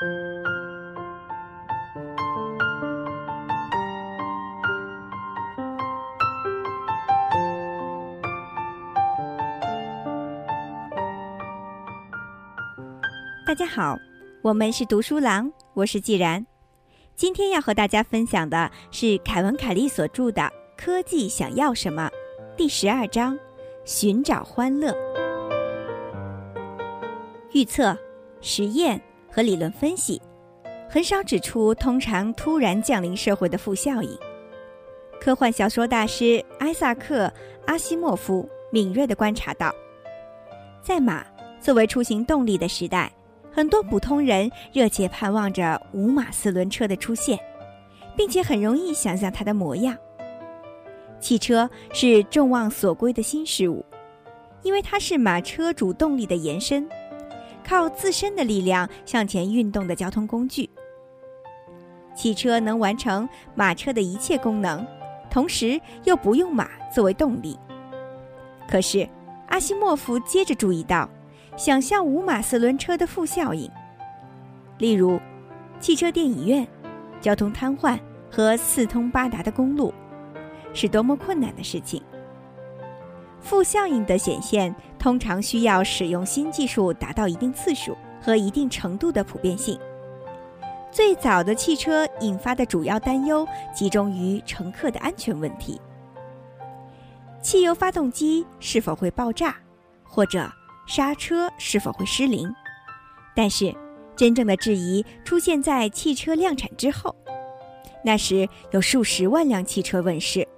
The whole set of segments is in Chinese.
大家好，我们是读书郎，我是既然。今天要和大家分享的是凯文·凯利所著的《科技想要什么》第十二章：寻找欢乐。预测、实验和理论分析很少指出通常突然降临社会的负效应。科幻小说大师艾萨克·阿西莫夫敏锐地观察到，在马作为出行动力的时代。很多普通人热切盼望着五马四轮车的出现，并且很容易想象它的模样。汽车是众望所归的新事物，因为它是马车主动力的延伸，靠自身的力量向前运动的交通工具。汽车能完成马车的一切功能，同时又不用马作为动力。可是，阿西莫夫接着注意到。想象五马四轮车的负效应，例如汽车电影院、交通瘫痪和四通八达的公路，是多么困难的事情。负效应的显现通常需要使用新技术达到一定次数和一定程度的普遍性。最早的汽车引发的主要担忧集中于乘客的安全问题：汽油发动机是否会爆炸，或者？刹车是否会失灵？但是，真正的质疑出现在汽车量产之后。那时有数十万辆汽车问世，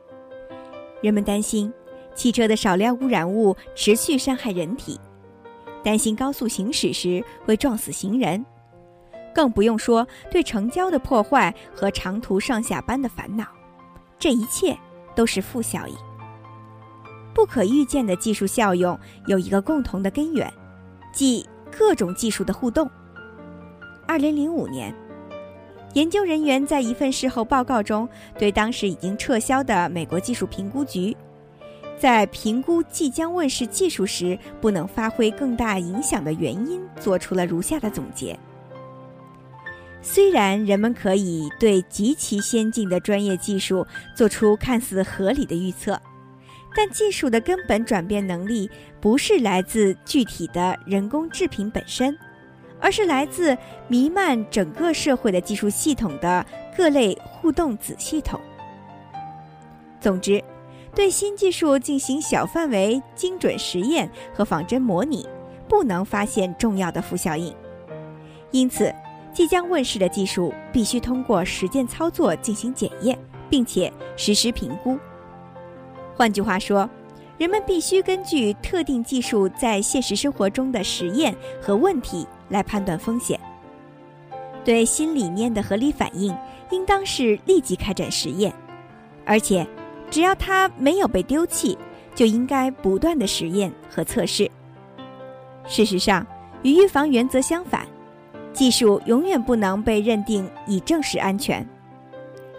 人们担心汽车的少量污染物持续伤害人体，担心高速行驶时会撞死行人，更不用说对城郊的破坏和长途上下班的烦恼。这一切都是负效应。不可预见的技术效用有一个共同的根源，即各种技术的互动。二零零五年，研究人员在一份事后报告中，对当时已经撤销的美国技术评估局，在评估即将问世技术时不能发挥更大影响的原因，做出了如下的总结：虽然人们可以对极其先进的专业技术做出看似合理的预测。但技术的根本转变能力不是来自具体的人工制品本身，而是来自弥漫整个社会的技术系统的各类互动子系统。总之，对新技术进行小范围精准实验和仿真模拟，不能发现重要的负效应。因此，即将问世的技术必须通过实践操作进行检验，并且实时评估。换句话说，人们必须根据特定技术在现实生活中的实验和问题来判断风险。对新理念的合理反应，应当是立即开展实验，而且只要它没有被丢弃，就应该不断的实验和测试。事实上，与预防原则相反，技术永远不能被认定已证实安全。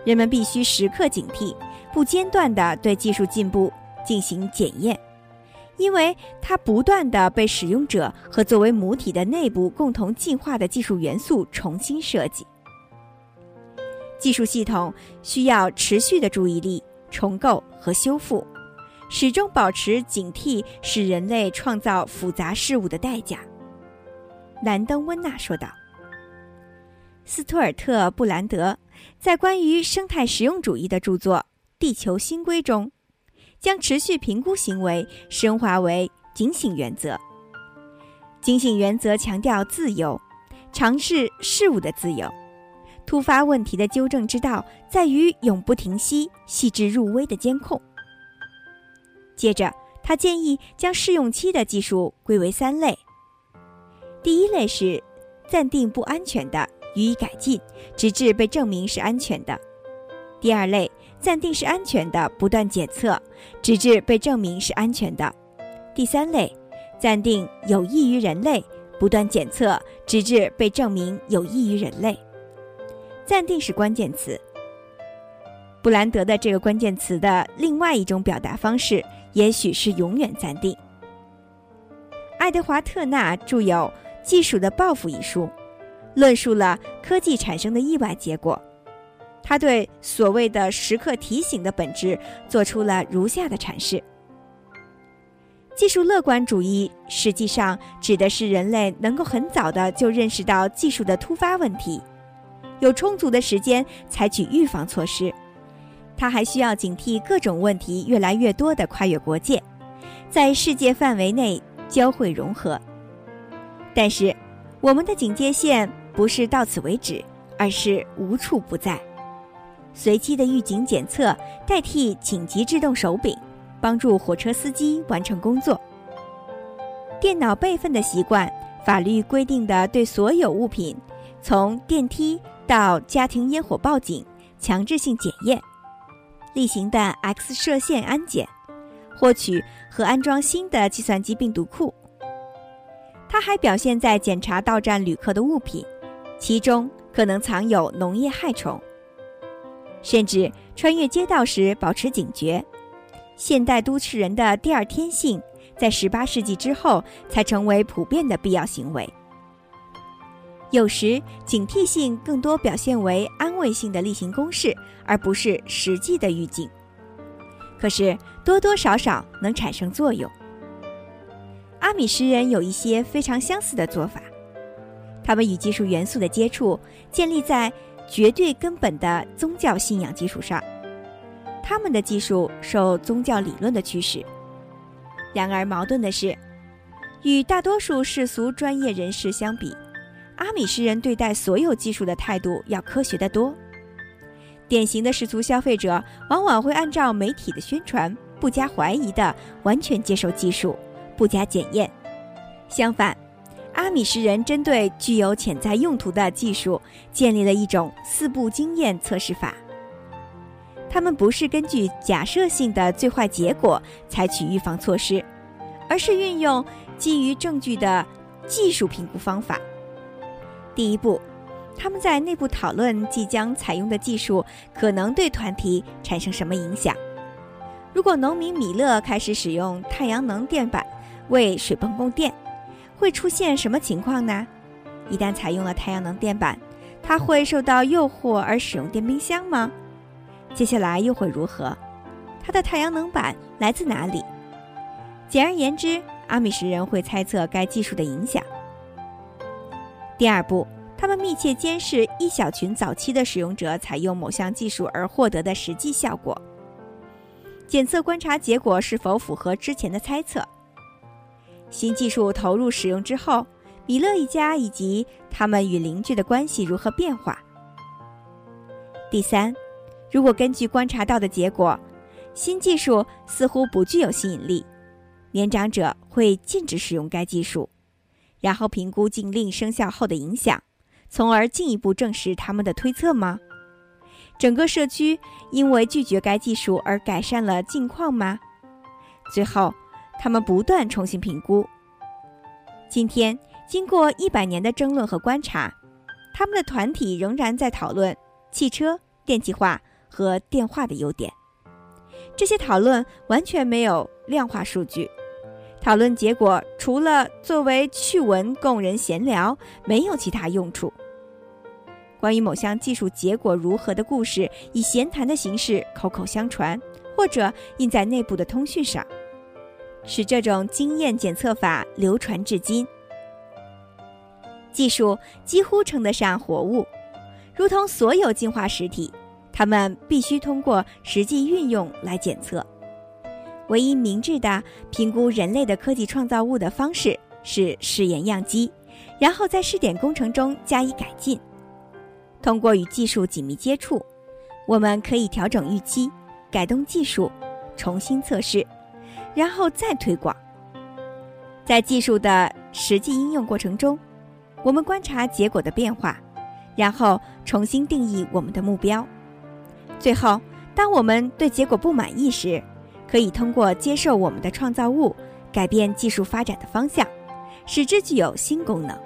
人们必须时刻警惕。不间断地对技术进步进行检验，因为它不断地被使用者和作为母体的内部共同进化的技术元素重新设计。技术系统需要持续的注意力、重构和修复，始终保持警惕使人类创造复杂事物的代价。兰登·温纳说道。斯图尔特·布兰德在关于生态实用主义的著作。地球新规中，将持续评估行为升华为警醒原则。警醒原则强调自由，尝试事物的自由。突发问题的纠正之道在于永不停息、细致入微的监控。接着，他建议将试用期的技术归为三类：第一类是暂定不安全的，予以改进，直至被证明是安全的；第二类。暂定是安全的，不断检测，直至被证明是安全的。第三类，暂定有益于人类，不断检测，直至被证明有益于人类。暂定是关键词。布兰德的这个关键词的另外一种表达方式，也许是永远暂定。爱德华特纳著有《技术的报复》一书，论述了科技产生的意外结果。他对所谓的时刻提醒的本质做出了如下的阐释：技术乐观主义实际上指的是人类能够很早的就认识到技术的突发问题，有充足的时间采取预防措施。他还需要警惕各种问题越来越多的跨越国界，在世界范围内交汇融合。但是，我们的警戒线不是到此为止，而是无处不在。随机的预警检测代替紧急制动手柄，帮助火车司机完成工作。电脑备份的习惯，法律规定的对所有物品，从电梯到家庭烟火报警，强制性检验。例行的 X 射线安检，获取和安装新的计算机病毒库。它还表现在检查到站旅客的物品，其中可能藏有农业害虫。甚至穿越街道时保持警觉。现代都市人的第二天性，在18世纪之后才成为普遍的必要行为。有时，警惕性更多表现为安慰性的例行公事，而不是实际的预警。可是，多多少少能产生作用。阿米什人有一些非常相似的做法，他们与技术元素的接触建立在绝对根本的宗教信仰基础上，他们的技术受宗教理论的驱使。然而，矛盾的是，与大多数世俗专业人士相比。阿米什人对待所有技术的态度要科学得多。典型的世俗消费者往往会按照媒体的宣传，不加怀疑的完全接受技术，不加检验。相反，阿米什人针对具有潜在用途的技术，建立了一种四步经验测试法。他们不是根据假设性的最坏结果采取预防措施，而是运用基于证据的技术评估方法。第一步，他们在内部讨论即将采用的技术可能对团体产生什么影响。如果农民米勒开始使用太阳能电板为水泵供电，会出现什么情况呢？一旦采用了太阳能电板，他会受到诱惑而使用电冰箱吗？接下来又会如何？他的太阳能板来自哪里？简而言之，阿米什人会猜测该技术的影响。第二步，他们密切监视一小群早期的使用者采用某项技术而获得的实际效果，检测观察结果是否符合之前的猜测。新技术投入使用之后，米勒一家以及他们与邻居的关系如何变化？第三，如果根据观察到的结果，新技术似乎不具有吸引力，年长者会禁止使用该技术。然后评估禁令生效后的影响，从而进一步证实他们的推测吗？整个社区因为拒绝该技术而改善了境况吗？最后，他们不断重新评估。今天，经过一百年的争论和观察，他们的团体仍然在讨论汽车、电气化和电话的优点。这些讨论完全没有量化数据。讨论结果除了作为趣闻供人闲聊，没有其他用处。关于某项技术结果如何的故事，以闲谈的形式口口相传，或者印在内部的通讯上，使这种经验检测法流传至今。技术几乎称得上活物，如同所有进化实体，它们必须通过实际运用来检测。唯一明智的评估人类的科技创造物的方式是试验样机，然后在试点工程中加以改进。通过与技术紧密接触，我们可以调整预期、改动技术、重新测试，然后再推广。在技术的实际应用过程中，我们观察结果的变化，然后重新定义我们的目标。最后，当我们对结果不满意时，可以通过接受我们的创造物，改变技术发展的方向，使之具有新功能。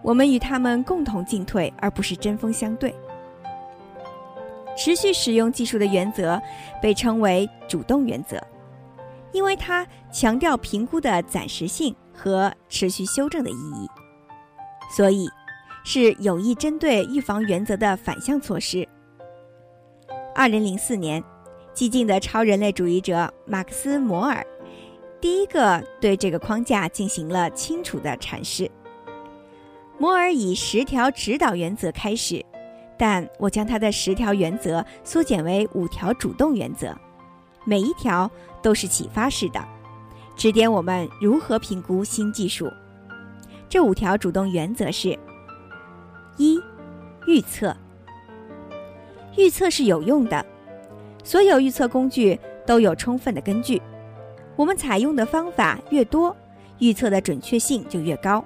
我们与他们共同进退，而不是针锋相对。持续使用技术的原则被称为主动原则，因为它强调评估的暂时性和持续修正的意义。所以，是有意针对预防原则的反向措施。二零零四年，激进的超人类主义者马克思·摩尔第一个对这个框架进行了清楚的阐释。摩尔以十条指导原则开始，但我将他的十条原则缩减为五条主动原则，每一条都是启发式的，指点我们如何评估新技术。这五条主动原则是：一、预测。预测是有用的，所有预测工具都有充分的根据。我们采用的方法越多，预测的准确性就越高，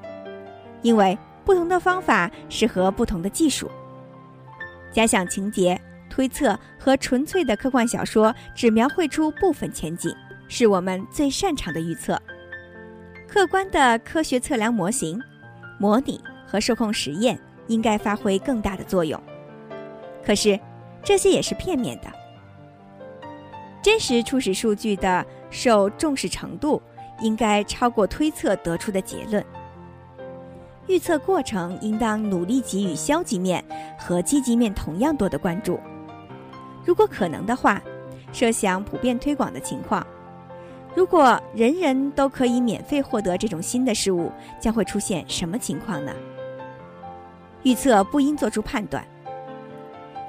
因为不同的方法适合不同的技术。假想情节、推测和纯粹的科幻小说只描绘出部分前景，是我们最擅长的预测。客观的科学测量模型、模拟和受控实验应该发挥更大的作用。可是。这些也是片面的，真实初始数据的受重视程度应该超过推测得出的结论。预测过程应当努力给予消极面和积极面同样多的关注。如果可能的话，设想普遍推广的情况，如果人人都可以免费获得这种新的事物，将会出现什么情况呢？预测不应做出判断。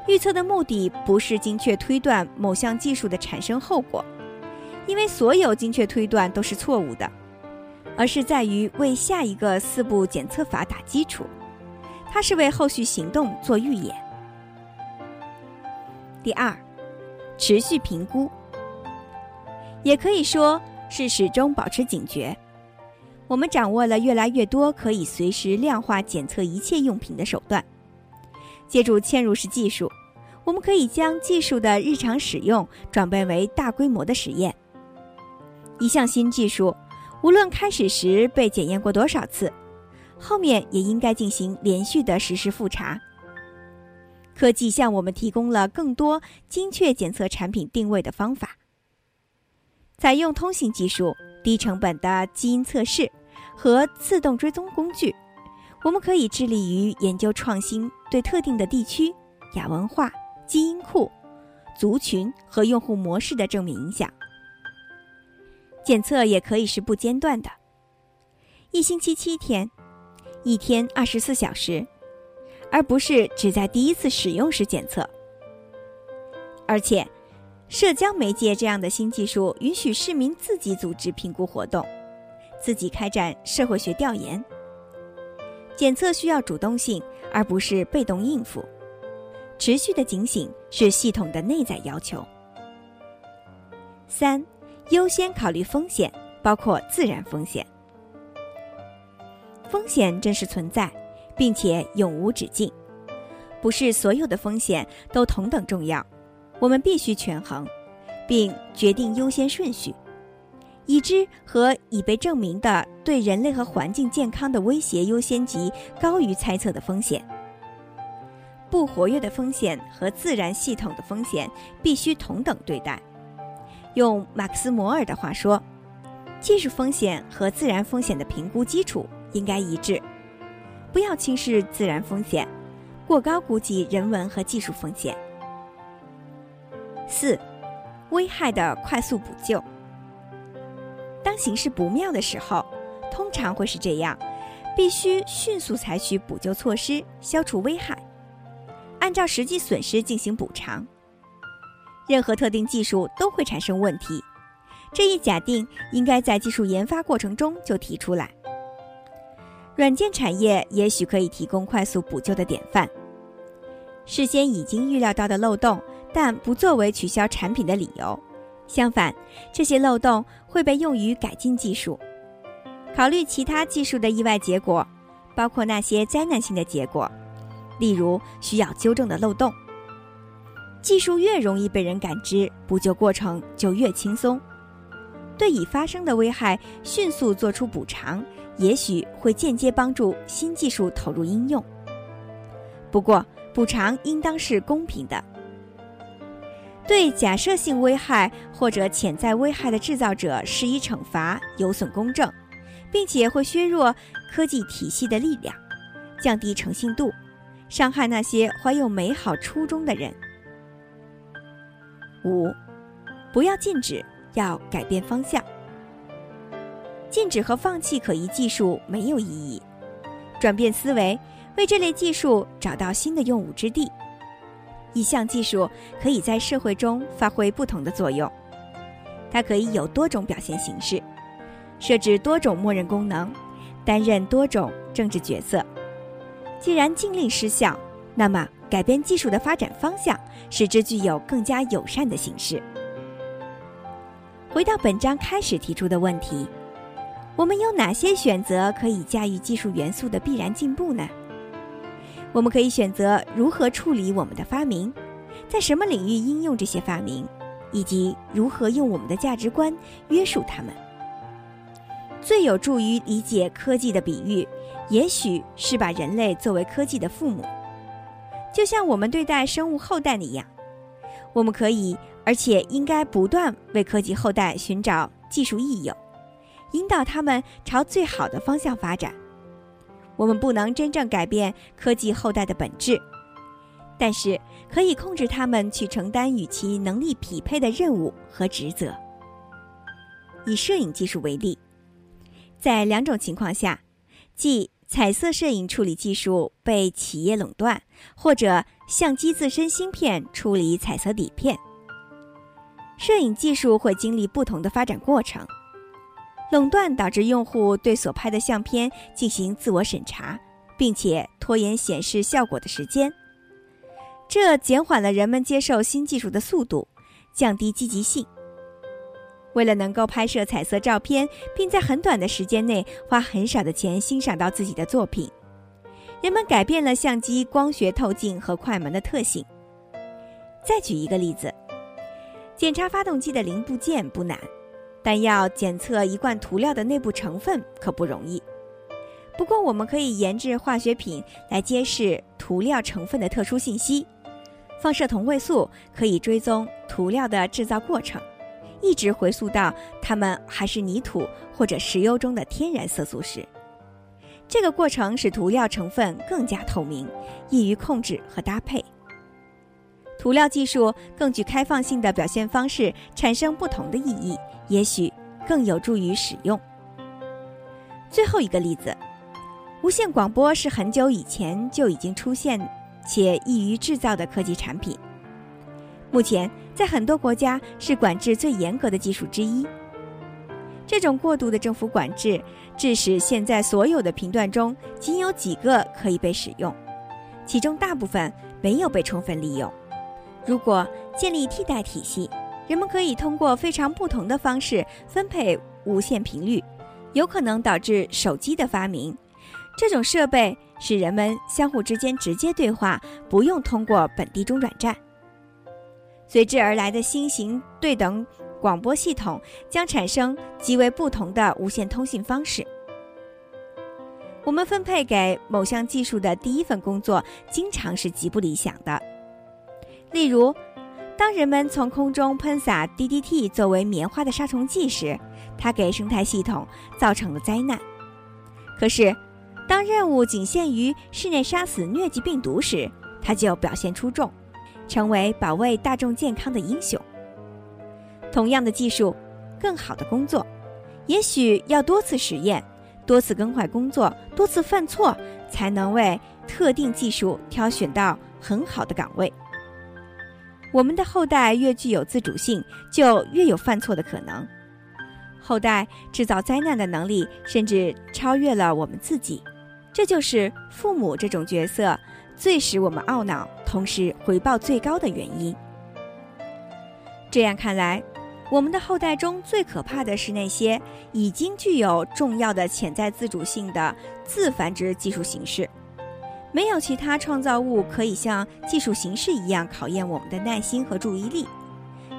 预测的目的不是精确推断某项技术的产生后果，因为所有精确推断都是错误的，而是在于为下一个四步检测法打基础，它是为后续行动做预演。第二，持续评估，也可以说是始终保持警觉。我们掌握了越来越多可以随时量化检测一切用品的手段。借助嵌入式技术，我们可以将技术的日常使用转变为大规模的实验。一项新技术，无论开始时被检验过多少次，后面也应该进行连续的实时复查。科技向我们提供了更多精确检测产品定位的方法。采用通信技术、低成本的基因测试和自动追踪工具。我们可以致力于研究创新对特定的地区、亚文化、基因库、族群和用户模式的正面影响。检测也可以是不间断的，一星期七天，一天二十四小时，而不是只在第一次使用时检测。而且，社交媒介这样的新技术允许市民自己组织评估活动，自己开展社会学调研。检测需要主动性，而不是被动应付。持续的警醒是系统的内在要求。三，优先考虑风险，包括自然风险。风险真实存在，并且永无止境。不是所有的风险都同等重要，我们必须权衡，并决定优先顺序。已知和已被证明的对人类和环境健康的威胁优先级高于猜测的风险。不活跃的风险和自然系统的风险必须同等对待。用马克思·摩尔的话说，技术风险和自然风险的评估基础应该一致。不要轻视自然风险，过高估计人文和技术风险。四，危害的快速补救。当形势不妙的时候，通常会是这样：必须迅速采取补救措施，消除危害，按照实际损失进行补偿。任何特定技术都会产生问题，这一假定应该在技术研发过程中就提出来。软件产业也许可以提供快速补救的典范：事先已经预料到的漏洞，但不作为取消产品的理由。相反，这些漏洞会被用于改进技术。考虑其他技术的意外结果，包括那些灾难性的结果，例如需要纠正的漏洞。技术越容易被人感知，补救过程就越轻松。对已发生的危害迅速做出补偿，也许会间接帮助新技术投入应用。不过，补偿应当是公平的。对假设性危害或者潜在危害的制造者施以惩罚，有损公正，并且会削弱科技体系的力量，降低诚信度，伤害那些怀有美好初衷的人。五，不要禁止，要改变方向。禁止和放弃可疑技术没有意义，转变思维，为这类技术找到新的用武之地。一项技术可以在社会中发挥不同的作用，它可以有多种表现形式，设置多种默认功能，担任多种政治角色。既然禁令失效，那么改变技术的发展方向，使之具有更加友善的形式。回到本章开始提出的问题。我们有哪些选择可以驾驭技术元素的必然进步呢？我们可以选择如何处理我们的发明，在什么领域应用这些发明，以及如何用我们的价值观约束他们。最有助于理解科技的比喻，也许是把人类作为科技的父母，就像我们对待生物后代那样。我们可以，而且应该不断为科技后代寻找技术益友。引导他们朝最好的方向发展。我们不能真正改变科技后代的本质，但是可以控制他们去承担与其能力匹配的任务和职责。以摄影技术为例，在两种情况下，即彩色摄影处理技术被企业垄断，或者相机自身芯片处理彩色底片，摄影技术会经历不同的发展过程。垄断导致用户对所拍的相片进行自我审查，并且拖延显示效果的时间，这减缓了人们接受新技术的速度，降低积极性。为了能够拍摄彩色照片，并在很短的时间内花很少的钱欣赏到自己的作品，人们改变了相机光学透镜和快门的特性。再举一个例子，检查发动机的零部件不难。但要检测一罐涂料的内部成分可不容易。不过，我们可以研制化学品来揭示涂料成分的特殊信息。放射同位素可以追踪涂料的制造过程，一直回溯到它们还是泥土或者石油中的天然色素时。这个过程使涂料成分更加透明，易于控制和搭配。涂料技术更具开放性的表现方式，产生不同的意义。也许更有助于使用。最后一个例子，无线广播是很久以前就已经出现且易于制造的科技产品，目前在很多国家是管制最严格的技术之一。这种过度的政府管制，致使现在所有的频段中仅有几个可以被使用，其中大部分没有被充分利用。如果建立替代体系，人们可以通过非常不同的方式分配无线频率，有可能导致手机的发明。这种设备使人们相互之间直接对话，不用通过本地中转站。随之而来的新型对等广播系统将产生极为不同的无线通信方式。我们分配给某项技术的第一份工作，经常是极不理想的。例如。当人们从空中喷洒 DDT 作为棉花的杀虫剂时，它给生态系统造成了灾难。可是，当任务仅限于室内杀死疟疾病毒时，它就表现出众，成为保卫大众健康的英雄。同样的技术，更好的工作，也许要多次实验、多次更换工作、多次犯错，才能为特定技术挑选到很好的岗位。我们的后代越具有自主性，就越有犯错的可能。后代制造灾难的能力甚至超越了我们自己，这就是父母这种角色最使我们懊恼，同时回报最高的原因。这样看来，我们的后代中最可怕的是那些已经具有重要的潜在自主性的自繁殖技术形式。没有其他创造物可以像技术形式一样考验我们的耐心和注意力，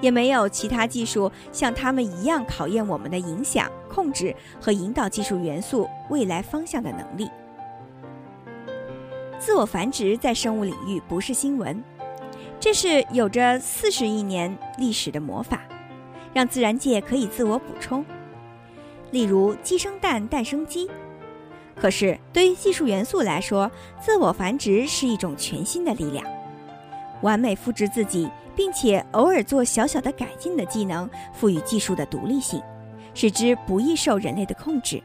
也没有其他技术像它们一样考验我们的影响、控制和引导技术元素未来方向的能力。自我繁殖在生物领域不是新闻，这是有着四十亿年历史的魔法，让自然界可以自我补充。例如，鸡生蛋，蛋生鸡。可是对于技术元素来说，自我繁殖是一种全新的力量。完美复制自己，并且偶尔做小小的改进的技能，赋予技术的独立性，使之不易受人类的控制。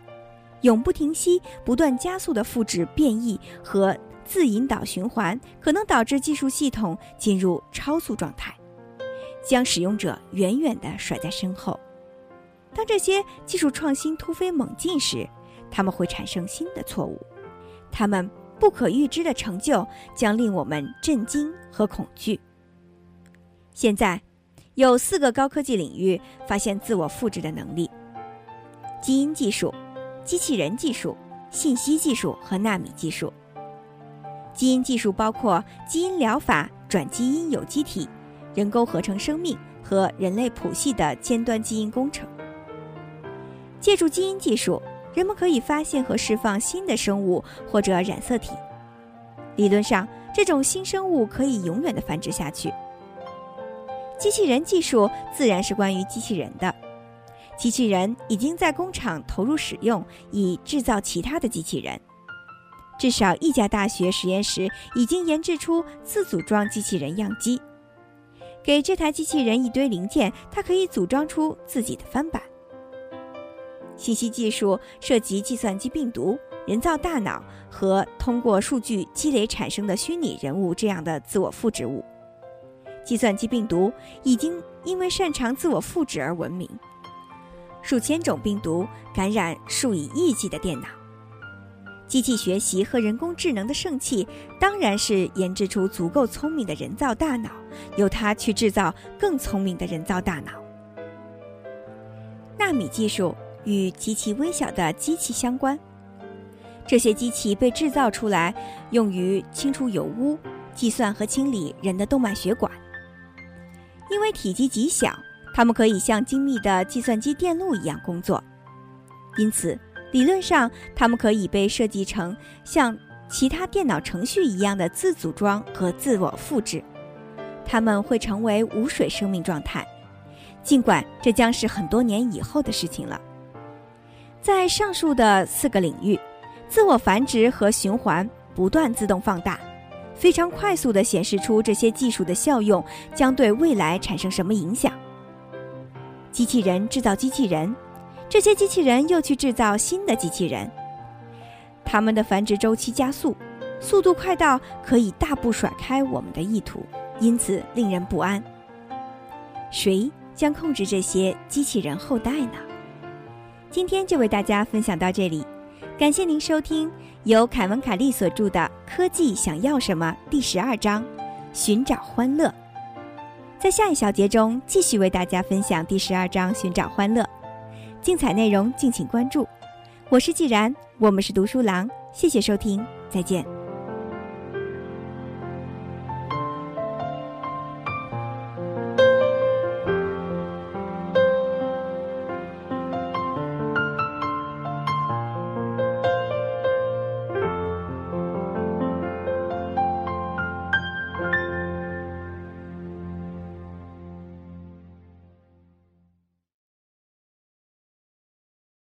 永不停息、不断加速的复制变异和自引导循环，可能导致技术系统进入超速状态，将使用者远远地甩在身后。当这些技术创新突飞猛进时，他们会产生新的错误，他们不可预知的成就将令我们震惊和恐惧。现在，有四个高科技领域发现自我复制的能力：基因技术、机器人技术、信息技术和纳米技术。基因技术包括基因疗法、转基因有机体、人工合成生命和人类谱系的尖端基因工程。借助基因技术。人们可以发现和释放新的生物或者染色体。理论上，这种新生物可以永远的繁殖下去。机器人技术自然是关于机器人的。机器人已经在工厂投入使用，以制造其他的机器人。至少一家大学实验室已经研制出自组装机器人样机。给这台机器人一堆零件，它可以组装出自己的翻版。信息技术涉及计算机病毒、人造大脑和通过数据积累产生的虚拟人物这样的自我复制物。计算机病毒已经因为擅长自我复制而闻名，数千种病毒感染数以亿计的电脑。机器学习和人工智能的盛器当然是研制出足够聪明的人造大脑，由它去制造更聪明的人造大脑。纳米技术。与极其微小的机器相关，这些机器被制造出来，用于清除油污、计算和清理人的动脉血管。因为体积极小，它们可以像精密的计算机电路一样工作，因此理论上它们可以被设计成像其他电脑程序一样的自组装和自我复制。它们会成为无水生命状态，尽管这将是很多年以后的事情了。在上述的四个领域，自我繁殖和循环不断自动放大，非常快速地显示出这些技术的效用将对未来产生什么影响。机器人制造机器人，这些机器人又去制造新的机器人，它们的繁殖周期加速，速度快到可以大步甩开我们的意图，因此令人不安。谁将控制这些机器人后代呢？今天就为大家分享到这里，感谢您收听由凯文·凯利所著的《科技想要什么》第十二章“寻找欢乐”。在下一小节中，继续为大家分享第十二章“寻找欢乐”，精彩内容敬请关注。我是既然，我们是读书郎，谢谢收听，再见。